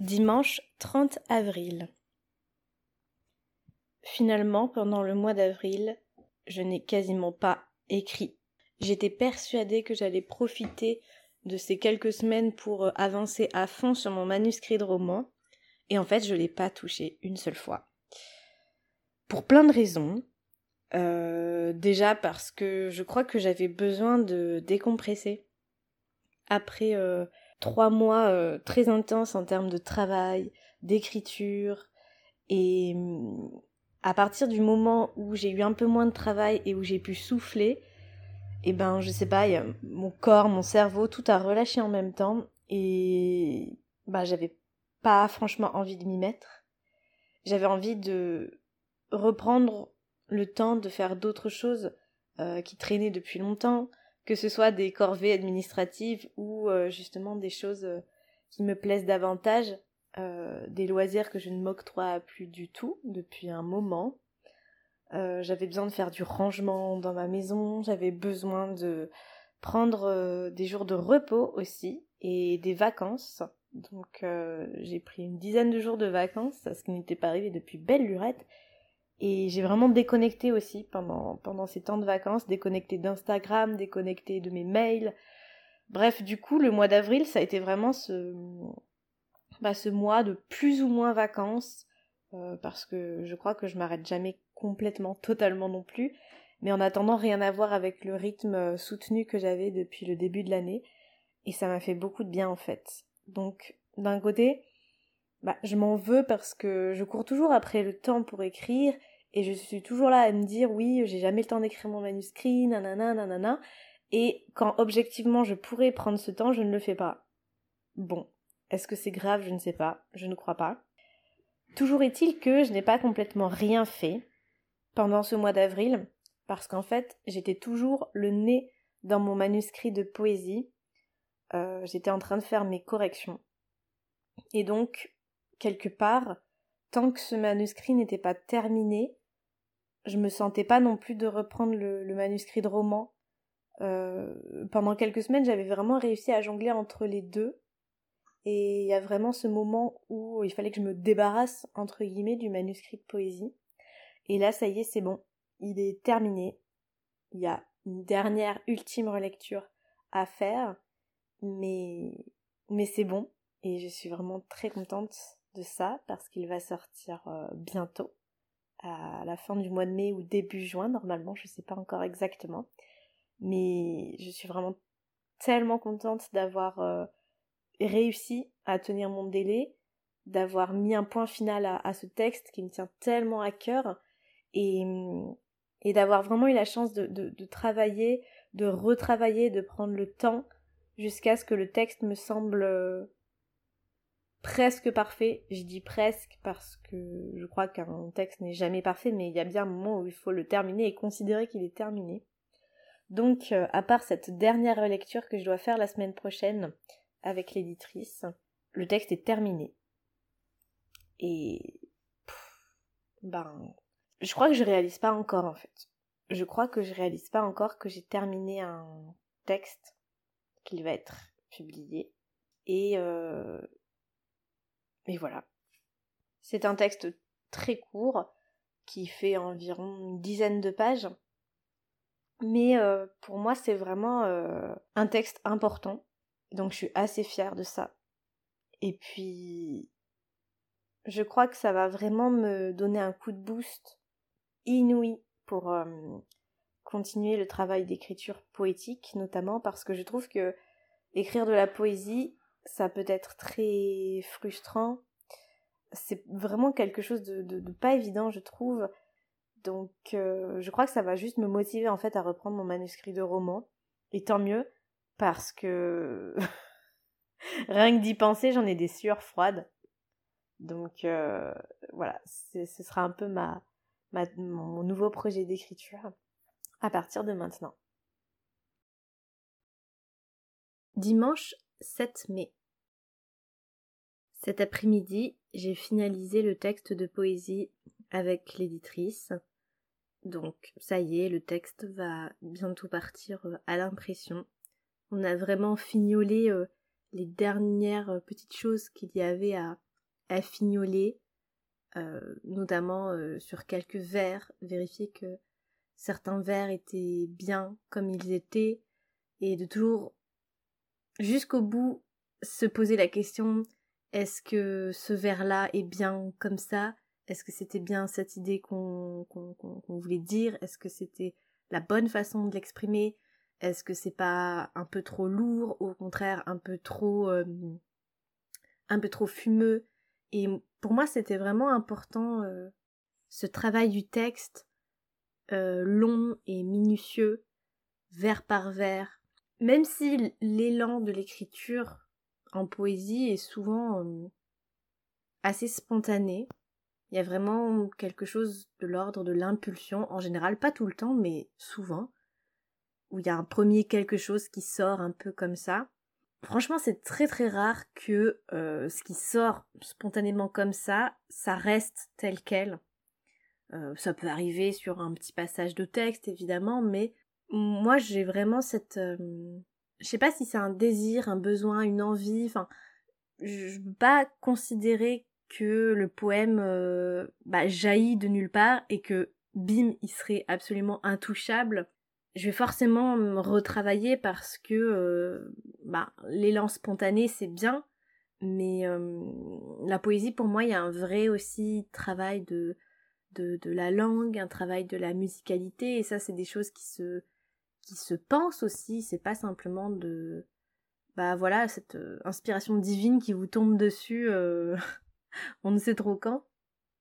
Dimanche 30 avril. Finalement, pendant le mois d'avril, je n'ai quasiment pas écrit. J'étais persuadée que j'allais profiter de ces quelques semaines pour euh, avancer à fond sur mon manuscrit de roman, et en fait, je ne l'ai pas touché une seule fois. Pour plein de raisons. Euh, déjà parce que je crois que j'avais besoin de décompresser. Après euh, trois mois euh, très intenses en termes de travail, d'écriture. Et mm, à partir du moment où j'ai eu un peu moins de travail et où j'ai pu souffler, et eh ben je sais pas, mon corps, mon cerveau, tout a relâché en même temps. Et bah j'avais pas franchement envie de m'y mettre. J'avais envie de reprendre le temps de faire d'autres choses euh, qui traînaient depuis longtemps, que ce soit des corvées administratives ou euh, justement des choses euh, qui me plaisent davantage, euh, des loisirs que je ne m'octroie plus du tout depuis un moment. j'avais besoin de faire du rangement dans ma maison, j'avais besoin de prendre des jours de repos aussi et des vacances. Donc j'ai pris une dizaine de jours de vacances, ce qui n'était pas arrivé depuis belle lurette. Et j'ai vraiment déconnecté aussi pendant, pendant ces temps de vacances, déconnecté d'Instagram, déconnecté de mes mails. Bref, du coup, le mois d'avril, ça a été vraiment ce, bah, ce mois de plus ou moins vacances, euh, parce que je crois que je m'arrête jamais complètement, totalement non plus, mais en attendant rien à voir avec le rythme euh, soutenu que j'avais depuis le début de l'année, et ça m'a fait beaucoup de bien en fait. Donc, d'un côté, bah, je m'en veux parce que je cours toujours après le temps pour écrire et je suis toujours là à me dire oui, j'ai jamais le temps d'écrire mon manuscrit, nanana, nanana. Et quand objectivement je pourrais prendre ce temps, je ne le fais pas. Bon, est-ce que c'est grave? Je ne sais pas, je ne crois pas. Toujours est-il que je n'ai pas complètement rien fait pendant ce mois d'avril, parce qu'en fait, j'étais toujours le nez dans mon manuscrit de poésie. Euh, j'étais en train de faire mes corrections. Et donc, quelque part, tant que ce manuscrit n'était pas terminé, je me sentais pas non plus de reprendre le, manuscrit de roman. Euh, pendant quelques semaines, j'avais vraiment réussi à jongler entre les deux. Et il y a vraiment ce moment où il fallait que je me débarrasse, entre guillemets, du manuscrit de poésie. Et là, ça y est, c'est bon. Il est terminé. Il y a une dernière, ultime relecture à faire. Mais, mais c'est bon. Et je suis vraiment très contente de ça parce qu'il va sortir euh, bientôt, à la fin du mois de mai ou début juin normalement, je ne sais pas encore exactement. Mais je suis vraiment tellement contente d'avoir euh, réussi à tenir mon délai, d'avoir mis un point final à, ce texte qui me tient tellement à cœur et, et d'avoir vraiment eu la chance de, de travailler, de retravailler, de prendre le temps jusqu'à ce que le texte me semble euh, presque parfait. Je dis presque parce que je crois qu'un texte n'est jamais parfait, mais il y a bien un moment où il faut le terminer et considérer qu'il est terminé. Donc, euh, à part cette dernière lecture que je dois faire la semaine prochaine avec l'éditrice, le texte est terminé. Et ben, je crois que je réalise pas encore en fait. Je crois que je réalise pas encore que j'ai terminé un texte qu'il va être publié. Et euh, mais voilà. C'est un texte très court qui fait environ une dizaine de pages. Mais euh, pour moi, c'est vraiment euh, un texte important. Donc je suis assez fière de ça. Et puis, je crois que ça va vraiment me donner un coup de boost inouï pour euh, continuer le travail d'écriture poétique, notamment parce que je trouve que écrire de la poésie, ça peut être très frustrant. C'est vraiment quelque chose de, pas évident, je trouve. Donc, euh, je crois que ça va juste me motiver en fait à reprendre mon manuscrit de roman. Et tant mieux, parce que rien que d'y penser, j'en ai des sueurs froides. Donc, euh, voilà, ce sera un peu ma, mon nouveau projet d'écriture à partir de maintenant. Dimanche 7 mai. Cet après-midi, j'ai finalisé le texte de poésie avec l'éditrice. Donc ça y est, le texte va bientôt partir euh, à l'impression. On a vraiment fignolé euh, les dernières euh, petites choses qu'il y avait à, à fignoler, notamment sur quelques vers, vérifier que certains vers étaient bien comme ils étaient, et de toujours jusqu'au bout se poser la question est-ce que ce vers-là est bien comme ça? Est-ce que c'était bien cette idée qu'on voulait dire? Est-ce que c'était la bonne façon de l'exprimer? Est-ce que c'est pas un peu trop lourd? Ou au contraire un peu trop euh, un peu trop fumeux? Et pour moi, c'était vraiment important euh, ce travail du texte euh, long et minutieux, vers par vers, même si l'élan de l'écriture en poésie est souvent assez spontané, il y a vraiment quelque chose de l'ordre de l'impulsion, en général pas tout le temps, mais souvent, où il y a un premier quelque chose qui sort un peu comme ça. Franchement, c'est très très rare que ce qui sort spontanément comme ça, ça reste tel quel. Ça peut arriver sur un petit passage de texte, évidemment, mais moi j'ai vraiment cette je sais pas si c'est un désir, un besoin, une envie, enfin je veux pas considérer que le poème euh, bah, jaillit de nulle part et que bim il serait absolument intouchable. Je vais forcément me retravailler parce que euh, bah, l'élan spontané c'est bien mais euh, la poésie pour moi il y a un vrai aussi travail de, de, de la langue un travail de la musicalité et ça c'est des choses qui se qui se pense aussi, c'est pas simplement de bah voilà cette euh, inspiration divine qui vous tombe dessus euh, on ne sait trop quand.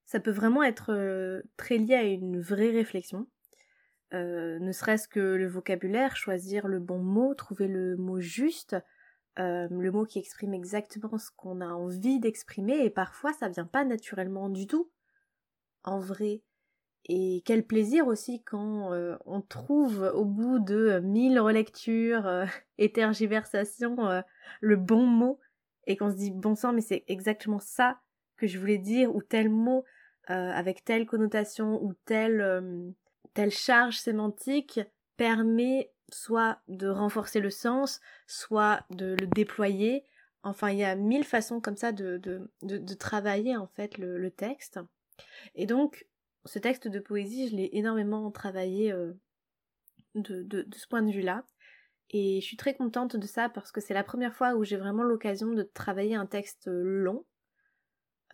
Ça peut vraiment être euh, très lié à une vraie réflexion. ne serait-ce que le vocabulaire, choisir le bon mot, trouver le mot juste, le mot qui exprime exactement ce qu'on a envie d'exprimer, et parfois ça vient pas naturellement du tout. En vrai, et quel plaisir aussi quand euh, on trouve au bout de mille relectures euh, et tergiversations euh, le bon mot et qu'on se dit bon sang mais c'est exactement ça que je voulais dire ou tel mot avec telle connotation ou telle telle charge sémantique permet soit de renforcer le sens, soit de le déployer. Enfin, il y a mille façons comme ça de, de, de, travailler en fait le, le texte. Et donc, ce texte de poésie, je l'ai énormément travaillé euh, de, ce point de vue-là. Et je suis très contente de ça parce que c'est la première fois où j'ai vraiment l'occasion de travailler un texte long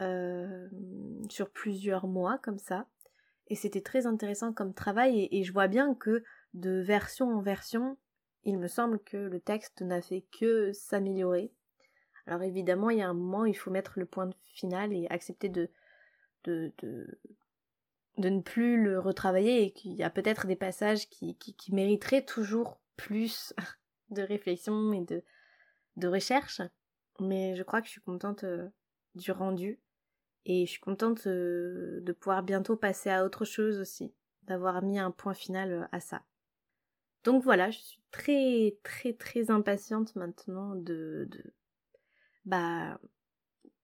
euh, sur plusieurs mois comme ça. Et c'était très intéressant comme travail et, je vois bien que de version en version, il me semble que le texte n'a fait que s'améliorer. Alors évidemment, il y a un moment, où il faut mettre le point final et accepter de ne plus le retravailler et qu'il y a peut-être des passages qui, qui, mériteraient toujours plus de réflexion et de, de recherche. Mais je crois que je suis contente euh, du rendu et je suis contente euh, de pouvoir bientôt passer à autre chose aussi, d'avoir mis un point final euh, à ça. Donc voilà, je suis très très très impatiente maintenant de, de bah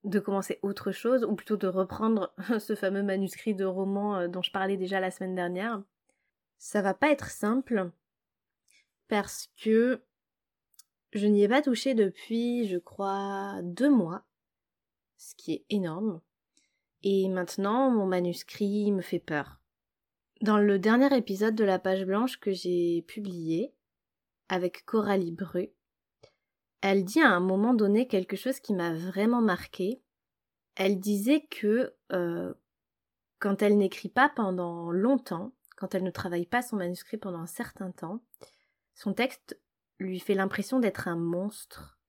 de commencer autre chose, ou plutôt de reprendre ce fameux manuscrit de roman euh, dont je parlais déjà la semaine dernière. Ça va pas être simple, parce que je n'y ai pas touché depuis, je crois, deux mois, ce qui est énorme. Et maintenant, mon manuscrit me fait peur. Dans le dernier épisode de la page blanche que j'ai publié, avec Coralie Bru, elle dit à un moment donné quelque chose qui m'a vraiment marqué. Elle disait que euh, quand elle n'écrit pas pendant longtemps, quand elle ne travaille pas son manuscrit pendant un certain temps, son texte lui fait l'impression d'être un monstre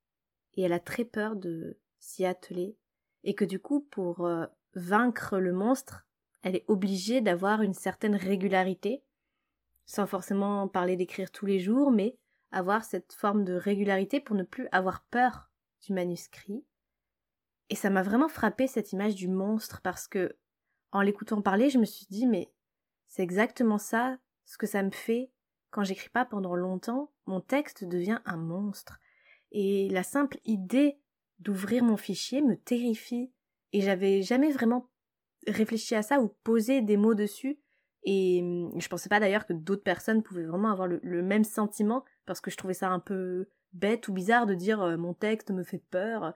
et elle a très peur de s'y atteler et que du coup pour euh, vaincre le monstre, elle est obligée d'avoir une certaine régularité, sans forcément parler d'écrire tous les jours, mais avoir cette forme de régularité pour ne plus avoir peur du manuscrit. Et ça m'a vraiment frappé cette image du monstre parce que, en l'écoutant parler, je me suis dit, mais c'est exactement ça, ce que ça me fait quand j'écris pas pendant longtemps, mon texte devient un monstre. Et la simple idée d'ouvrir mon fichier me terrifie. Et j'avais jamais vraiment réfléchi à ça ou posé des mots dessus. Et hum, je pensais pas d'ailleurs que d'autres personnes pouvaient vraiment avoir le même sentiment parce que je trouvais ça un peu bête ou bizarre de dire euh, mon texte me fait peur.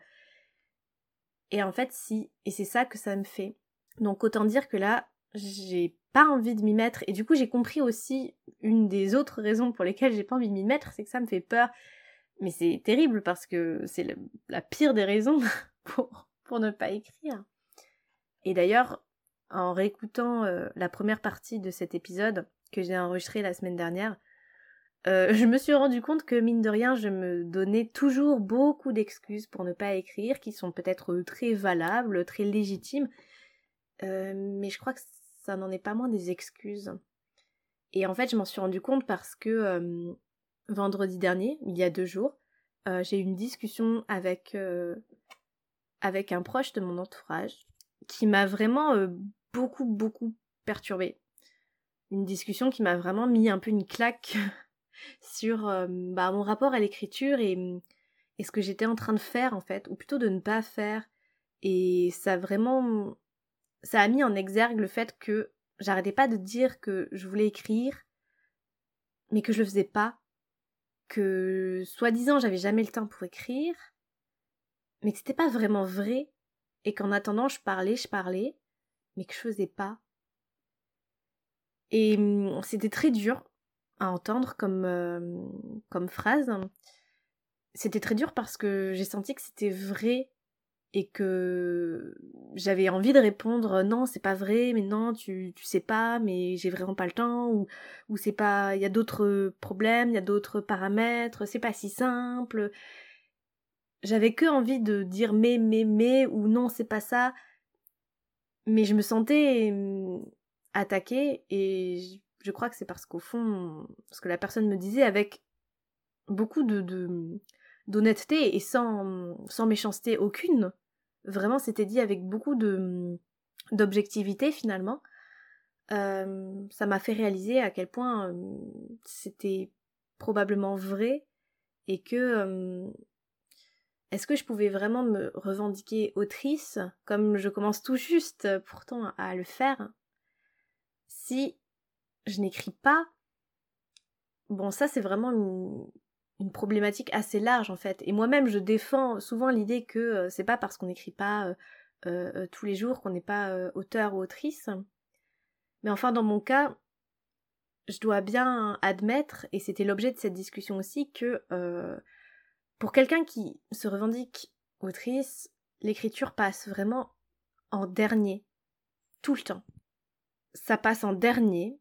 Et en fait, si. Et c'est ça que ça me fait. Donc autant dire que là, j'ai pas envie de m'y mettre. Et du coup, j'ai compris aussi une des autres raisons pour lesquelles j'ai pas envie de m'y mettre, c'est que ça me fait peur. Mais c'est terrible parce que c'est la pire des raisons pour ne pas écrire. Et d'ailleurs, en réécoutant euh, la première partie de cet épisode que j'ai enregistré la semaine dernière, euh, je me suis rendu compte que mine de rien, je me donnais toujours beaucoup d'excuses pour ne pas écrire, qui sont peut-être très valables, très légitimes, euh, mais je crois que ça n'en est pas moins des excuses. Et en fait, je m'en suis rendu compte parce que vendredi dernier, il y a deux jours, j'ai eu une discussion avec un proche de mon entourage qui m'a vraiment beaucoup beaucoup perturbée. Une discussion qui m'a vraiment mis un peu une claque sur euh, bah, mon rapport à l'écriture et, et, ce que j'étais en train de faire en fait, ou plutôt de ne pas faire. Et ça vraiment, ça a mis en exergue le fait que j'arrêtais pas de dire que je voulais écrire, mais que je le faisais pas, que soi-disant j'avais jamais le temps pour écrire, mais que c'était pas vraiment vrai, et qu'en attendant je parlais, je parlais, mais que je faisais pas. Et hum, c'était très dur à entendre comme, euh, comme phrase. C'était très dur parce que j'ai senti que c'était vrai et que j'avais envie de répondre non c'est pas vrai mais non tu tu sais pas mais j'ai vraiment pas le temps ou ou c'est pas il y a d'autres problèmes il y a d'autres paramètres c'est pas si simple j'avais que envie de dire mais mais mais ou non c'est pas ça mais je me sentais hum, attaquée et je crois que c'est parce qu'au fond, ce que la personne me disait avec beaucoup de d'honnêteté et sans, sans méchanceté aucune, vraiment c'était dit avec beaucoup de d'objectivité finalement, ça m'a fait réaliser à quel point c'était probablement vrai et que est-ce que je pouvais vraiment me revendiquer autrice comme je commence tout juste pourtant à le faire si je n'écris pas? Bon, ça c'est vraiment une, problématique assez large en fait. Et moi-même, je défends souvent l'idée que euh, c'est pas parce qu'on n'écrit pas euh, euh, tous les jours qu'on n'est pas auteur ou autrice. Mais enfin, dans mon cas, je dois bien admettre, et c'était l'objet de cette discussion aussi, que pour quelqu'un qui se revendique autrice, l'écriture passe vraiment en dernier, tout le temps. Ça passe en dernier,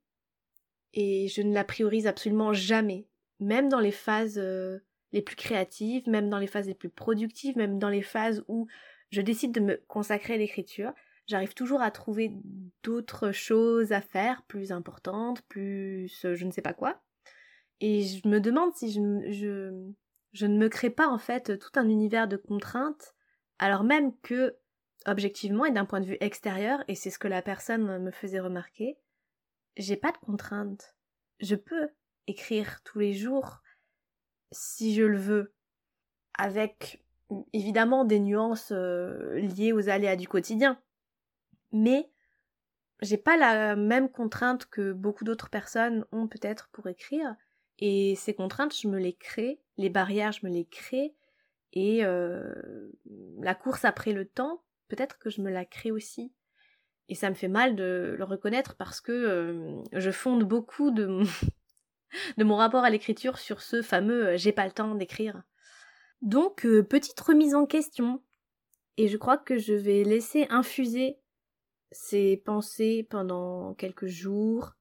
et je ne la priorise absolument jamais, même dans les phases euh, les plus créatives, même dans les phases les plus productives, même dans les phases où je décide de me consacrer à l'écriture, j'arrive toujours à trouver d'autres choses à faire, plus importantes, plus je ne sais pas quoi. Et je me demande si je, je ne me crée pas en fait tout un univers de contraintes, alors même que, objectivement et d'un point de vue extérieur, et c'est ce que la personne me faisait remarquer, j'ai pas de contraintes. Je peux écrire tous les jours si je le veux, avec évidemment des nuances euh, liées aux aléas du quotidien. Mais j'ai pas la même contrainte que beaucoup d'autres personnes ont peut-être pour écrire. Et ces contraintes, je me les crée, les barrières, je me les crée. Et euh, la course après le temps, peut-être que je me la crée aussi. Et ça me fait mal de le reconnaître parce que euh, je fonde beaucoup de mon, rapport à l'écriture sur ce fameux euh, j'ai pas le temps d'écrire. Donc, petite remise en question. Et je crois que je vais laisser infuser ces pensées pendant quelques jours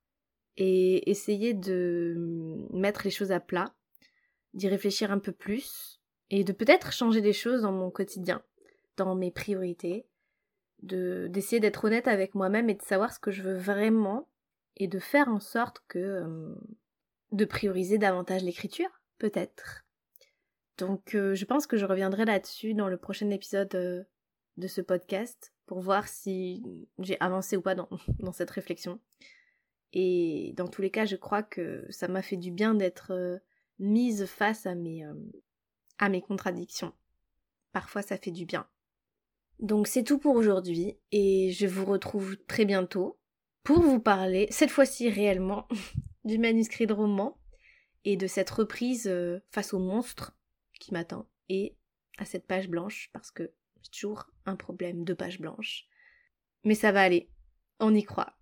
et essayer de mettre les choses à plat, d'y réfléchir un peu plus et de peut-être changer des choses dans mon quotidien, dans mes priorités, de d'essayer d'être honnête avec moi-même et de savoir ce que je veux vraiment et de faire en sorte que euh, de prioriser davantage l'écriture peut-être. Donc euh, je pense que je reviendrai là-dessus dans le prochain épisode euh, de ce podcast pour voir si j'ai avancé ou pas dans, dans, cette réflexion. Et dans tous les cas je crois que ça m'a fait du bien d'être mise face à mes à mes contradictions parfois ça fait du bien donc c'est tout pour aujourd'hui et je vous retrouve très bientôt pour vous parler, cette fois-ci réellement, du manuscrit de roman et de cette reprise euh, face au monstre qui m'attend et à cette page blanche parce que C'est toujours un problème de page blanche. Mais ça va aller. On y croit.